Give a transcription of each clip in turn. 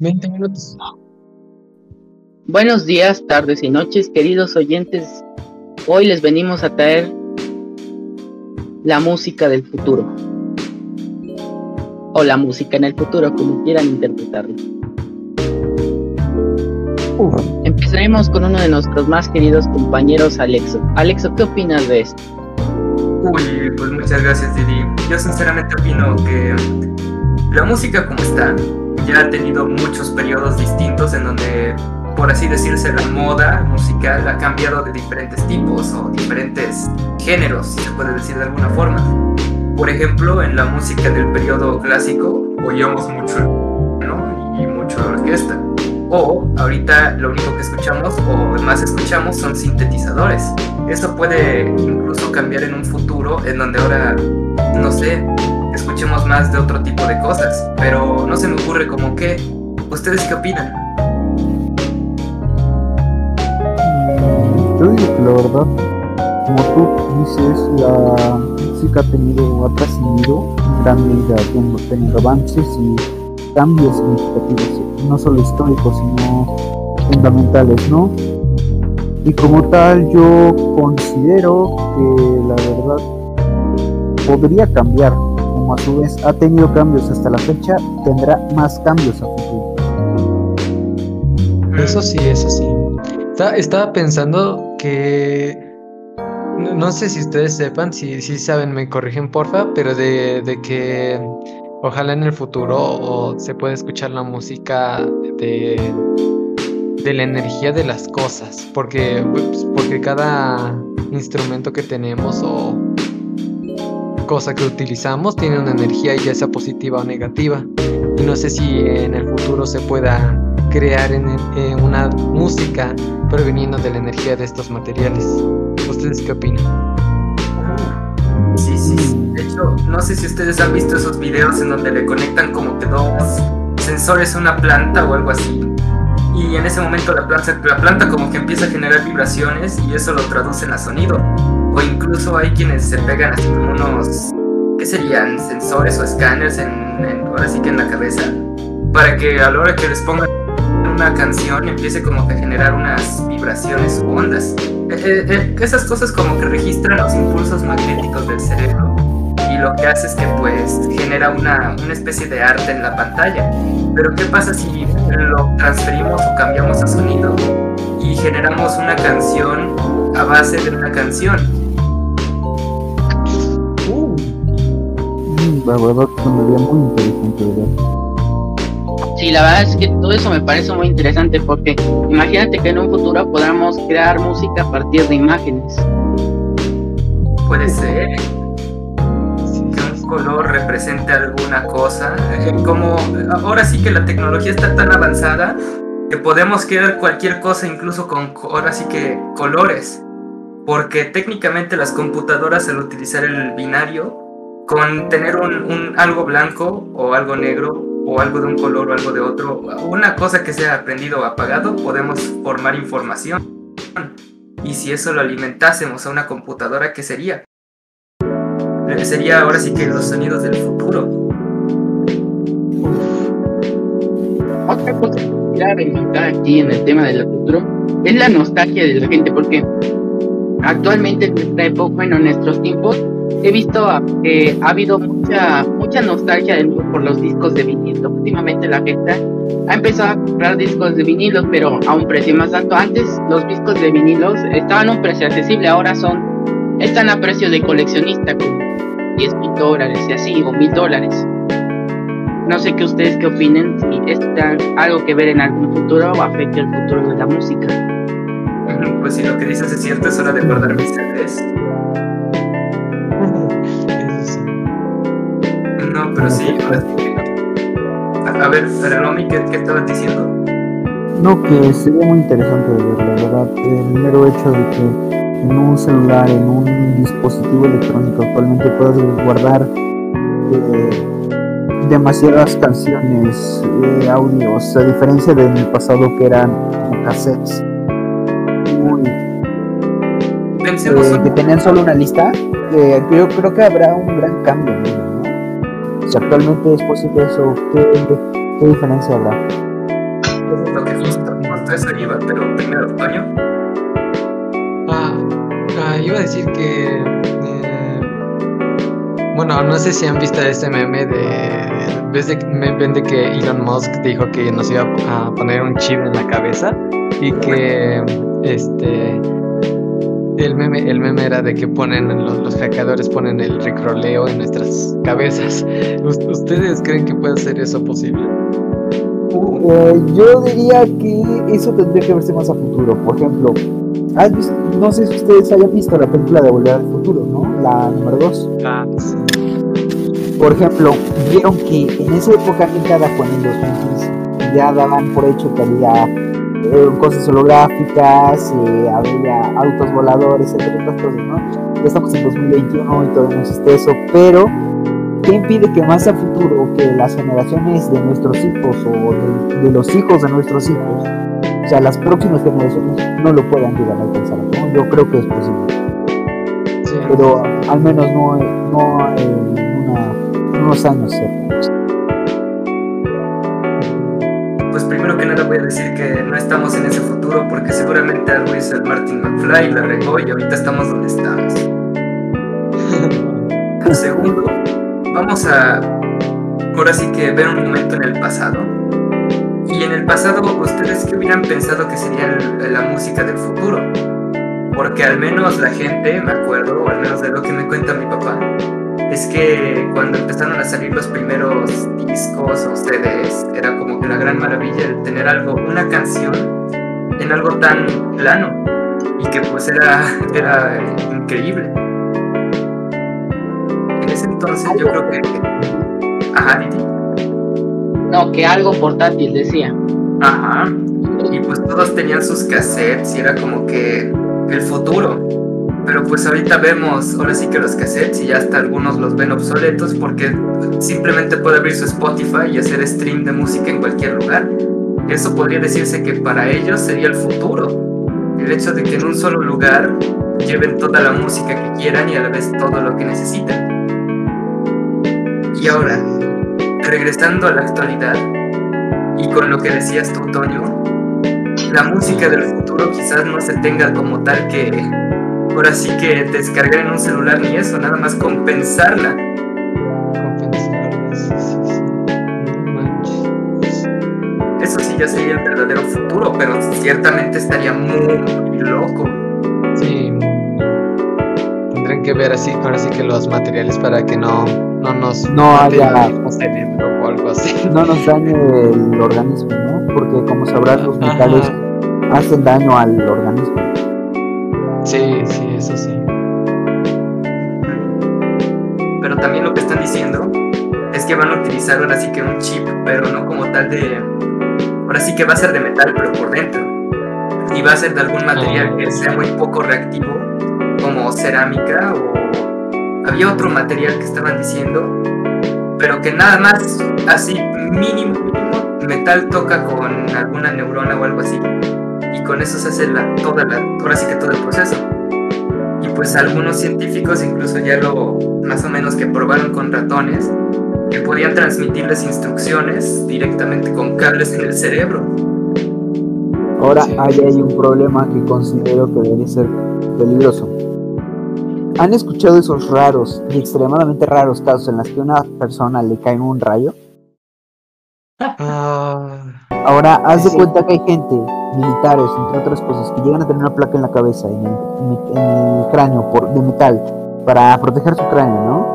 20 minutos. Buenos días, tardes y noches, queridos oyentes. Hoy les venimos a traer la música del futuro. O la música en el futuro, como quieran interpretarlo. Empezaremos con uno de nuestros más queridos compañeros, Alexo. Alexo, ¿qué opinas de esto? Uy, pues muchas gracias, Didi. Yo sinceramente opino que la música como está ya ha tenido muchos periodos distintos en donde, por así decirse, la moda musical ha cambiado de diferentes tipos o diferentes géneros, si se puede decir de alguna forma. Por ejemplo, en la música del periodo clásico oíamos mucho ¿no? y mucho orquesta. O ahorita lo único que escuchamos o más escuchamos son sintetizadores. Esto puede incluso cambiar en un futuro en donde ahora, no sé, escuchemos más de otro tipo de cosas, pero no se me ocurre como que, ¿ustedes qué opinan? Yo digo que la verdad, como tú dices, la música ha tenido, ha trascendido en gran medida, ha tenido avances y cambios significativos, no solo históricos, sino fundamentales, ¿no? Y como tal, yo considero que la verdad podría cambiar a su vez ha tenido cambios hasta la fecha, tendrá más cambios a futuro. Eso sí, eso sí. estaba pensando que no, sé si ustedes sepan, si, si saben, me corrigen porfa, pero de, de, que ojalá en el futuro se pueda escuchar la música de, de la energía de las cosas, porque, pues, porque cada instrumento que tenemos o cosa que utilizamos tiene una energía ya sea positiva o negativa. Y no sé si en el futuro se pueda crear en, una música proveniendo de la energía de estos materiales. ¿Ustedes qué opinan? Sí, sí, de hecho, no sé si ustedes han visto esos videos en donde le conectan como que dos sensores a una planta o algo así. Y en ese momento la planta, la planta como que empieza a generar vibraciones y eso lo traducen a sonido o incluso hay quienes se pegan así como unos, ¿qué serían? Sensores o escáneres en, ahora sí que en la cabeza, para que a la hora que les pongan una canción empiece como que a generar unas vibraciones o ondas. Eh, eh, eh, esas cosas como que registran los impulsos magnéticos del cerebro y lo que hace es que pues genera una, una especie de arte en la pantalla. Pero ¿qué pasa si lo transferimos o cambiamos a sonido y generamos una canción a base de una canción? La verdad sonaría muy interesante, Sí, la verdad es que todo eso me parece muy interesante porque imagínate que en un futuro podamos crear música a partir de imágenes. Puede ser que un color represente alguna cosa. Eh, como ahora sí que la tecnología está tan avanzada que podemos crear cualquier cosa incluso con ahora sí que colores. Porque técnicamente las computadoras al utilizar el binario con tener un, algo blanco o algo negro o algo de un color o algo de otro, una cosa que sea prendido o apagado, podemos formar información. Y si eso lo alimentásemos a una computadora, ¿qué sería? Sería ahora sí que los sonidos del futuro. Otra cosa que quisiera aquí en el tema del futuro es la nostalgia de la gente, porque actualmente en esta época, bueno, en nuestros tiempos, he visto que ha habido mucha mucha nostalgia por los discos de vinilo. Últimamente la gente ha empezado a comprar discos de vinilo, pero a un precio más alto. Antes los discos de vinilos estaban a un precio accesible, ahora son están a precio de coleccionista, como 10 mil dólares y así, o mil dólares. No sé qué ustedes qué opinen, si está algo que ver en algún futuro o afecta el futuro de la música. Pues si lo que dices es cierto, es hora de guardar mis CDs. Pero sí, ahora sí que- A, a ver, Romy, ¿qué, qué estabas diciendo? No, que sería muy interesante de ver, la verdad. El mero hecho de que en un celular, en un dispositivo electrónico, actualmente puedas guardar eh, demasiadas canciones, eh, audios, a diferencia del pasado que eran como cassettes. Muy, Pensemos eh, que tenían solo una lista, eh, yo creo que habrá un gran cambio en ¿no? Si actualmente es posible eso, ¿qué, qué diferencia habrá? lo que justo, justo eso iba, pero primero, Toño. Ah, ah, iba a decir que. eh, bueno, no sé si han visto este meme de. ¿Ves de, de que Elon Musk dijo que nos iba a poner un chip en la cabeza? Y que. Este. El meme, el meme era de que ponen, los, los hackeadores ponen el ricroleo en nuestras cabezas. ¿Us- ¿Ustedes creen que puede ser eso posible? Eh, yo diría que eso tendría que verse más a futuro. Por ejemplo, ¿has visto- no sé si ustedes hayan visto la película de Volver al Futuro, ¿no? La número 2. Ah, sí. Por ejemplo, vieron que en esa época el 2015. Ya daban por hecho que había eh, cosas holográficas, eh, había autos voladores, entre otras cosas, ¿no? Ya estamos en 2021 y todavía no existe eso, pero ¿qué impide que más a futuro, que las generaciones de nuestros hijos o de, de los hijos de nuestros hijos, o sea, las próximas generaciones no lo puedan llegar a alcanzar? ¿no? Yo creo que es posible sí. pero al menos no, no en una- unos años cercanos. Pues primero que nada voy a decir que no estamos en ese futuro porque seguramente algo hizo el Martin McFly, la regó y ahorita estamos donde estamos. Segundo, vamos a ahora sí que ver un momento en el pasado. Y en el pasado, ¿ustedes qué hubieran pensado que sería la música del futuro? Porque al menos la gente, me acuerdo, o al menos de lo que me cuenta mi papá, es que cuando empezaron a salir los primeros discos o CDs, era como que la gran maravilla el tener algo, una canción en algo tan plano y que pues era, era increíble. En ese entonces yo creo que... Ajá, Didi. No, que algo portátil, decía. Ajá. Y pues todos tenían sus cassettes y era como que el futuro. Pero pues ahorita vemos, ahora sí que los cassettes y ya hasta algunos los ven obsoletos porque simplemente puede abrir su Spotify y hacer stream de música en cualquier lugar. Eso podría decirse que para ellos sería el futuro. El hecho de que en un solo lugar lleven toda la música que quieran y a la vez todo lo que necesitan. Y ahora, regresando a la actualidad y con lo que decías tú, Toño, la música del futuro quizás no se tenga como tal que ahora sí que descargar en un celular ni eso, nada más compensarla. Compensar, sí, sí, sí. No manches. Eso sí ya sería el verdadero futuro, pero ciertamente estaría muy, muy loco. Sí. Tendrán que ver así, ahora sí que los materiales para que no, no nos No haya- cerebro o algo así. No nos dañe el organismo, ¿no? Porque como sabrás, los Ajá. metales hacen daño al organismo. Sí, sí. Que van a utilizar ahora sí que un chip, pero no como tal de... Ahora sí que va a ser de metal, pero por dentro. Y va a ser de algún material que sea muy poco reactivo, como cerámica o... Había otro material que estaban diciendo, pero que nada más así mínimo, mínimo, metal toca con alguna neurona o algo así. Y con eso se hace la, toda la, ahora sí que todo el proceso. Y pues algunos científicos incluso ya lo más o menos que probaron con ratones que podían transmitirles instrucciones directamente con cables en el cerebro. Ahora Sí. ahí hay un problema que considero que debe ser peligroso. ¿Han escuchado esos raros y extremadamente raros casos en los que a una persona le cae un rayo? Ah, Ahora, haz de Sí. cuenta que hay gente, militares, entre otras cosas, que llegan a tener una placa en la cabeza, en el, en el- en el cráneo por, de metal, para proteger su cráneo, ¿no?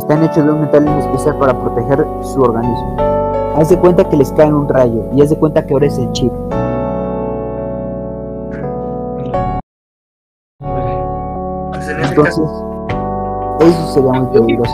Están hechos de un metal en especial para proteger su organismo. Haz de cuenta que les cae un rayo y haz de cuenta que ahora es el chip. En Entonces, eso sería muy peligroso.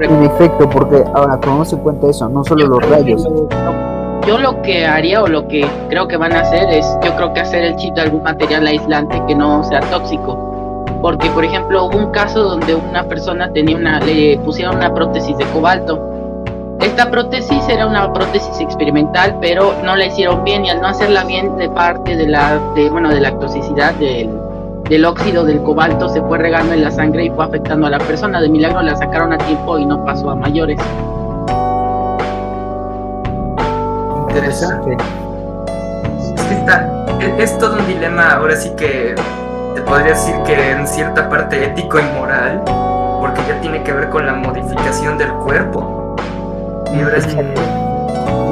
En efecto, porque ahora tomamos en cuenta eso, no solo Yo los rayos. lo- lo- Yo lo que haría o lo que creo que van a hacer es, yo creo que hacer el chip de algún material aislante que no sea tóxico. Porque, por ejemplo, hubo un caso donde una persona tenía una, le pusieron una prótesis de cobalto. Esta prótesis era una prótesis experimental, pero no la hicieron bien y al no hacerla bien de parte de la, de, bueno, de la toxicidad del, del óxido del cobalto se fue regando en la sangre y fue afectando a la persona. De milagro la sacaron a tiempo y no pasó a mayores. interesante. Es que está, es, es todo un dilema, ahora sí que te podría decir que en cierta parte ético y moral, porque ya tiene que ver con la modificación del cuerpo. Y ahora sí,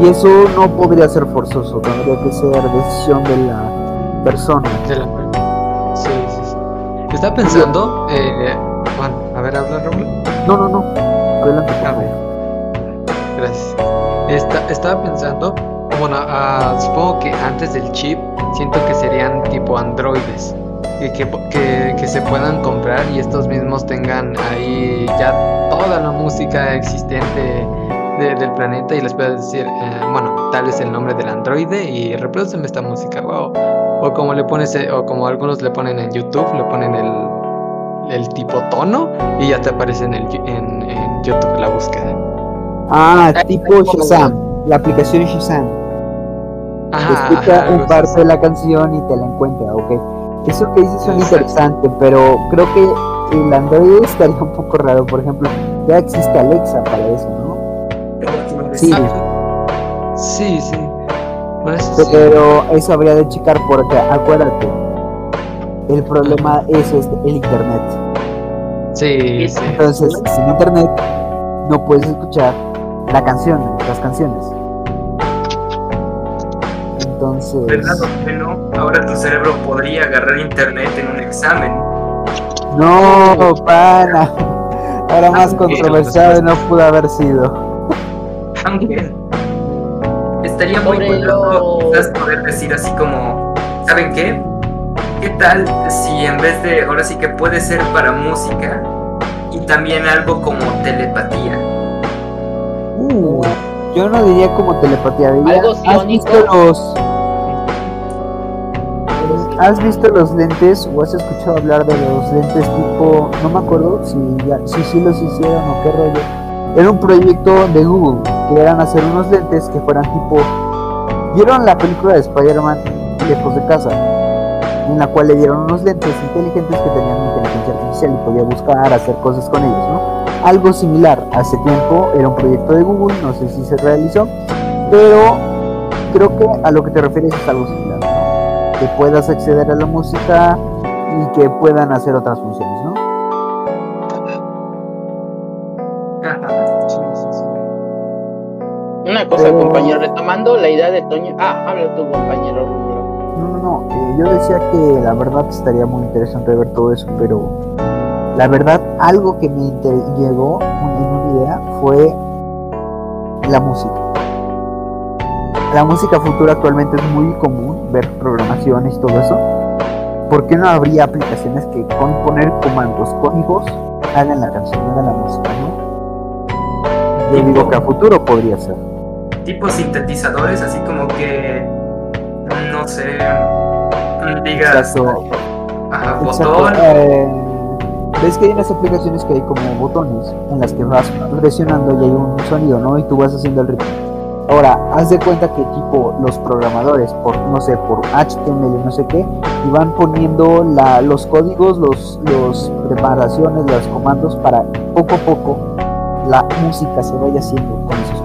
Y eso no podría ser forzoso, tendría que ser decisión de la persona. De la- sí. Estaba pensando, eh, Juan, a ver, habla Raúl. No, no, no. Adelante, por A favor. ver. Gracias. Esta- estaba pensando, bueno, ah, supongo que antes del chip, siento que serían tipo androides. Y que, que, que se puedan comprar y estos mismos tengan ahí ya toda la música existente de- del planeta y les puedas decir, eh, bueno, tal es el nombre del androide y reproduceme esta música, wow. O como le pones, eh, o como algunos le ponen en YouTube, le ponen el, el tipo tono y ya te aparece en, el, en, en YouTube la búsqueda. Ah, tipo Shazam, la aplicación Shazam. Ajá, Escucha ajá, un parte de la canción y te la encuentra, ok. Eso que dices suena interesante, pero creo que el Android estaría un poco raro. Por ejemplo, ya existe Alexa para eso, ¿no? Sí, Sí, sí. Bueno, eso sí. pero eso habría de checar porque acuérdate, el problema es este, el internet. Sí, sí. Entonces, sin internet no puedes escuchar la canción, las canciones. Entonces, ¿Verdad o que no? Ahora tu cerebro podría agarrar internet en un examen. no, pana. Ahora más Ah, controversial no pudo haber sido. Estaría muy quizás poder decir así como, ¿saben qué? ¿Qué tal si en vez de, ahora sí que puede ser para música y también algo como telepatía? Uh, yo no diría como telepatía, diría, Algo ¿has visto los ¿Has visto los lentes o has escuchado hablar de los lentes tipo, no me acuerdo si ya, si sí los hicieron o qué rollo? Era un proyecto de Google que eran hacer unos lentes que fueran tipo, ¿vieron la película de Spider-Man lejos de casa? En la cual le dieron unos lentes inteligentes que tenían inteligencia artificial y podía buscar, hacer cosas con ellos, ¿no? Algo similar, hace tiempo era un proyecto de Google, no sé si se realizó, pero creo que a lo que te refieres es algo similar, ¿no? que puedas acceder a la música y que puedan hacer otras funciones, Una cosa, Pero- compañero, retomando la idea de Toño. Ah, habla tu compañero. No, no, no, eh, yo decía que la verdad estaría muy interesante ver todo eso, pero la verdad algo que me llegó en una idea fue la música. La música futura actualmente es muy común ver programaciones y todo eso. ¿Por qué no habría aplicaciones que con poner comandos códigos hagan la canción, hagan la música, no? Yo digo que a futuro podría ser. Tipo sintetizadores, así como que, no sé, digas, Exacto. ajá, botón, eh, Ves que hay unas aplicaciones que hay como botones en las que vas presionando y hay un sonido, ¿no? Y tú vas haciendo el ritmo. Ahora, haz de cuenta que tipo los programadores, por no sé, por HTML, no sé qué, y van poniendo la, los códigos, los, los preparaciones, los comandos para poco a poco la música se vaya haciendo con esos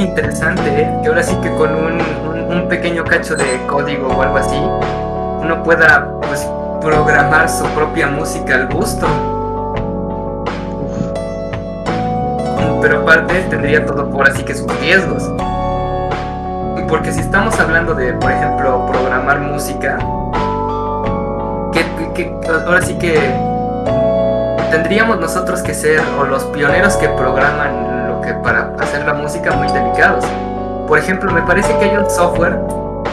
interesante, ¿eh? Que ahora sí que con un, un- pequeño cacho de código o algo así, uno pueda pues programar su propia música al gusto. pero aparte tendría todo por así que sus riesgos. Porque si estamos hablando de, por ejemplo, programar música, que, ahora sí que tendríamos nosotros que ser o los pioneros que programan que para hacer la música muy delicados. Por ejemplo, me parece que hay un software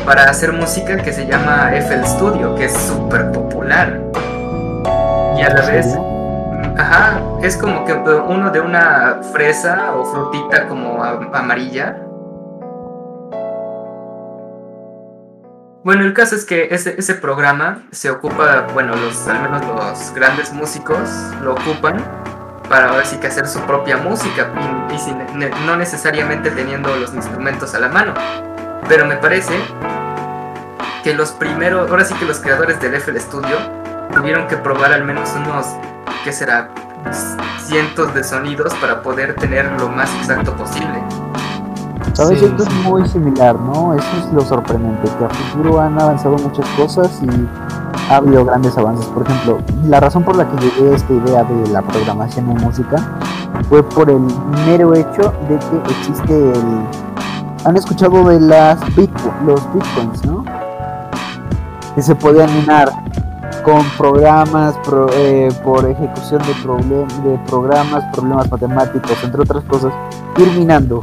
para hacer música que se llama FL Studio, que es súper popular. Y a la vez, ajá, es como que uno de una fresa o frutita como amarilla Bueno, el caso es que ese, ese programa se ocupa, bueno, los, al menos los grandes músicos lo ocupan para ver si que hacer su propia música y, no necesariamente teniendo los instrumentos a la mano. Pero me parece que los primeros, ahora sí que los creadores del FL Studio tuvieron que probar al menos unos, ¿qué será? Cientos de sonidos para poder tener lo más exacto posible. ¿Sabes? Esto es muy similar, ¿no? Eso es lo sorprendente, que a futuro han avanzado muchas cosas y ha habido grandes avances. Por ejemplo, la razón por la que llegué a esta idea de la programación en música fue por el mero hecho de que existe el... Han escuchado de las los bitcoins, ¿no? Que se podían minar con programas, eh, por ejecución de, de programas, problemas matemáticos, entre otras cosas, ir minando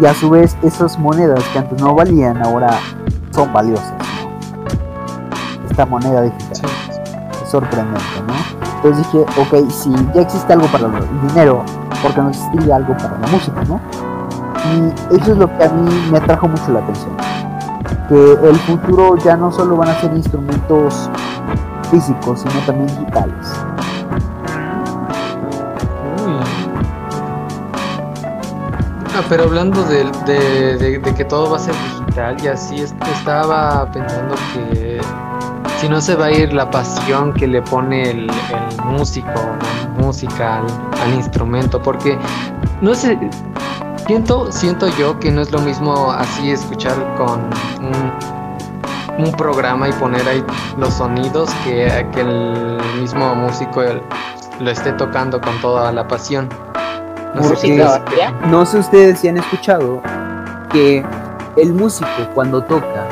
y a su vez esas monedas que antes no valían ahora son valiosas. Esta moneda digital es sorprendente, ¿no? Entonces dije, ok, si ya existe algo para el dinero, ¿por qué no existiría algo para la música, no? Y eso es lo que a mí me atrajo mucho la atención. Que el futuro ya no solo van a ser instrumentos físicos, sino también digitales. Ah, pero hablando de, de, que todo va a ser digital y así, estaba pensando que si no se va a ir la pasión que le pone el, músico, la música al, instrumento, porque no sé, siento, siento yo que no es lo mismo así escuchar con un, un programa y poner ahí los sonidos que, que el mismo músico lo esté tocando con toda la pasión. No sé, ustedes si han escuchado que el músico cuando toca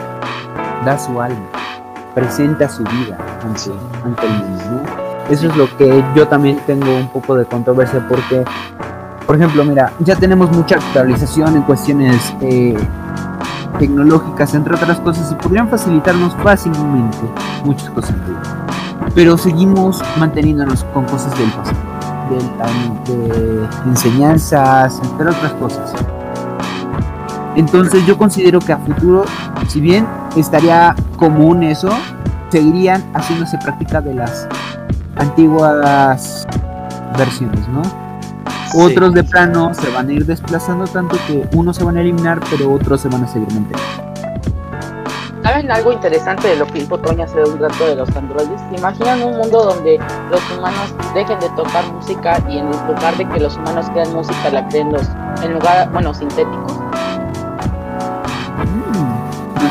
da su alma, presenta su vida ante, el mundo. Eso es lo que yo también tengo un poco de controversia porque, por ejemplo, mira, ya tenemos mucha actualización en cuestiones eh, tecnológicas, entre otras cosas, y podrían facilitarnos fácilmente muchas cosas. Pero seguimos manteniéndonos con cosas del pasado de, enseñanzas, entre otras cosas. Entonces yo considero que a futuro, si bien estaría común eso, seguirían haciéndose práctica de las antiguas versiones, ¿no? Otros de plano se van a ir desplazando tanto que unos se van a eliminar, pero otros se van a seguir manteniendo. ¿Saben algo interesante de lo que dijo Toña hace un rato de los androides? imaginan un mundo donde los humanos dejen de tocar música y en lugar de que los humanos crean música, la creen los, en lugar, bueno, sintéticos?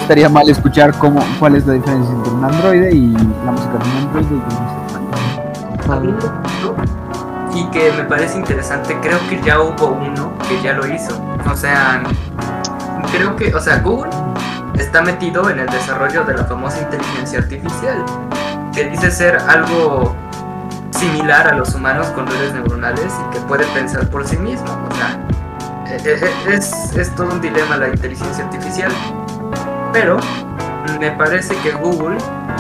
Estaría mal escuchar cómo, cuál es la diferencia entre un androide y la música de un androide y un Y que me parece interesante, creo que ya hubo uno que ya lo hizo. O sea, creo que, o sea, Google está metido en el desarrollo de la famosa inteligencia artificial, que dice ser algo similar a los humanos con redes neuronales y que puede pensar por sí mismo. O sea, e, e, e, es, todo un dilema la inteligencia artificial. Pero me parece que Google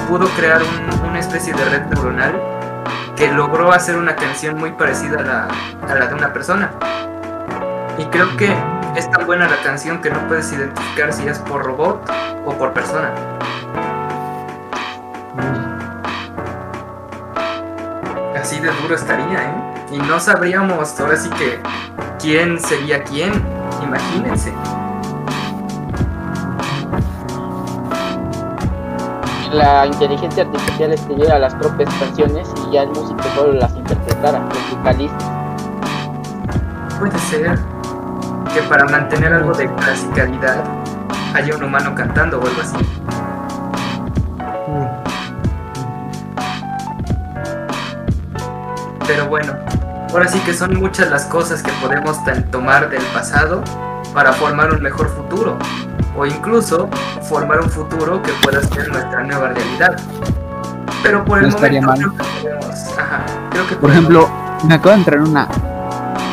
pudo crear una especie de red neuronal que logró hacer una canción muy parecida a la, a la de una persona. Y creo que es tan buena la canción que no puedes identificar si es por robot o por persona. Así de duro estaría, ¿eh? Y no sabríamos ahora sí que quién sería quién, imagínense. La inteligencia artificial escribiera las propias canciones y ya el músico solo las interpretara, los vocalistas. Puede ser que para mantener algo de clasicalidad haya un humano cantando o algo así. Pero bueno, Ahora sí que son muchas las cosas que podemos tomar del pasado para formar un mejor futuro o incluso formar un futuro que pueda ser nuestra nueva realidad. Pero por el momento creo que ajá, creo que por, ejemplo, me acaba de entrar una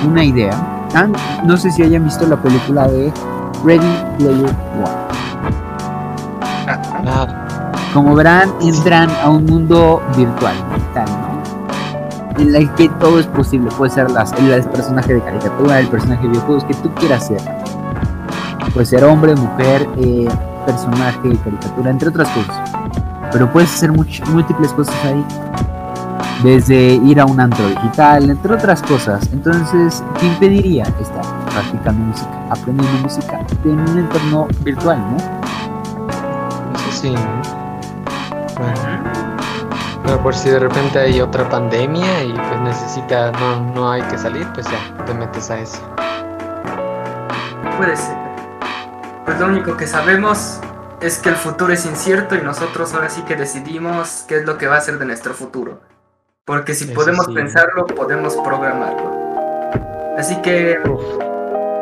una idea. Ah, no sé si hayan visto la película de Ready Player One. Ah. Como verán, entran a un mundo virtual, En el que todo es posible. Puede ser las, el personaje de caricatura, el personaje de videojuegos que tú quieras ser. Puede ser hombre, mujer, eh, personaje caricatura, entre otras cosas. Pero puedes hacer múltiples cosas ahí desde ir a un antro digital, entre otras cosas. Entonces, ¿qué impediría estar practicando música, aprendiendo música en un entorno virtual, no? Eso sí. Bueno, por si de repente hay otra pandemia y pues necesita, no, no hay que salir, pues ya, te metes a eso. Puede ser. Pues lo único que sabemos es que el futuro es incierto y nosotros ahora sí que decidimos qué es lo que va a ser de nuestro futuro. Porque si podemos pensarlo, podemos programarlo. Así que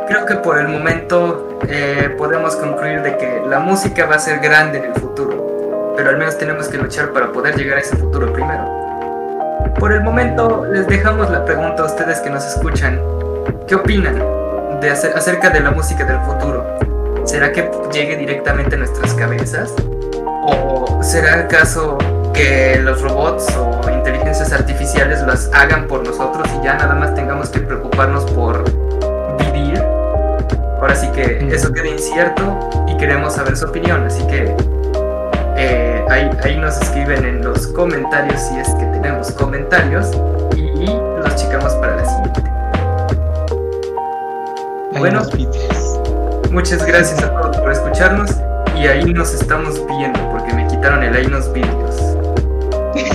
creo que por el momento eh, podemos concluir de que la música va a ser grande en el futuro. Pero al menos tenemos que luchar para poder llegar a ese futuro primero. Por el momento les dejamos la pregunta a ustedes que nos escuchan. ¿Qué opinan de acerca de la música del futuro? ¿Será que llegue directamente a nuestras cabezas? ¿O será acaso que los robots o inteligencias artificiales las hagan por nosotros y ya nada más tengamos que preocuparnos por vivir. Ahora sí que eso queda incierto y queremos saber su opinión, así que eh, ahí, nos escriben en los comentarios si es que tenemos comentarios y, los checamos para la siguiente. bueno, muchas gracias a todos por escucharnos y ahí nos estamos viendo porque me quitaron el ahí nos vídeos.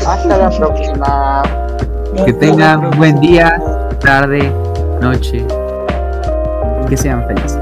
Hasta la próxima. Que tengan buen día, tarde, noche. Que sean felices.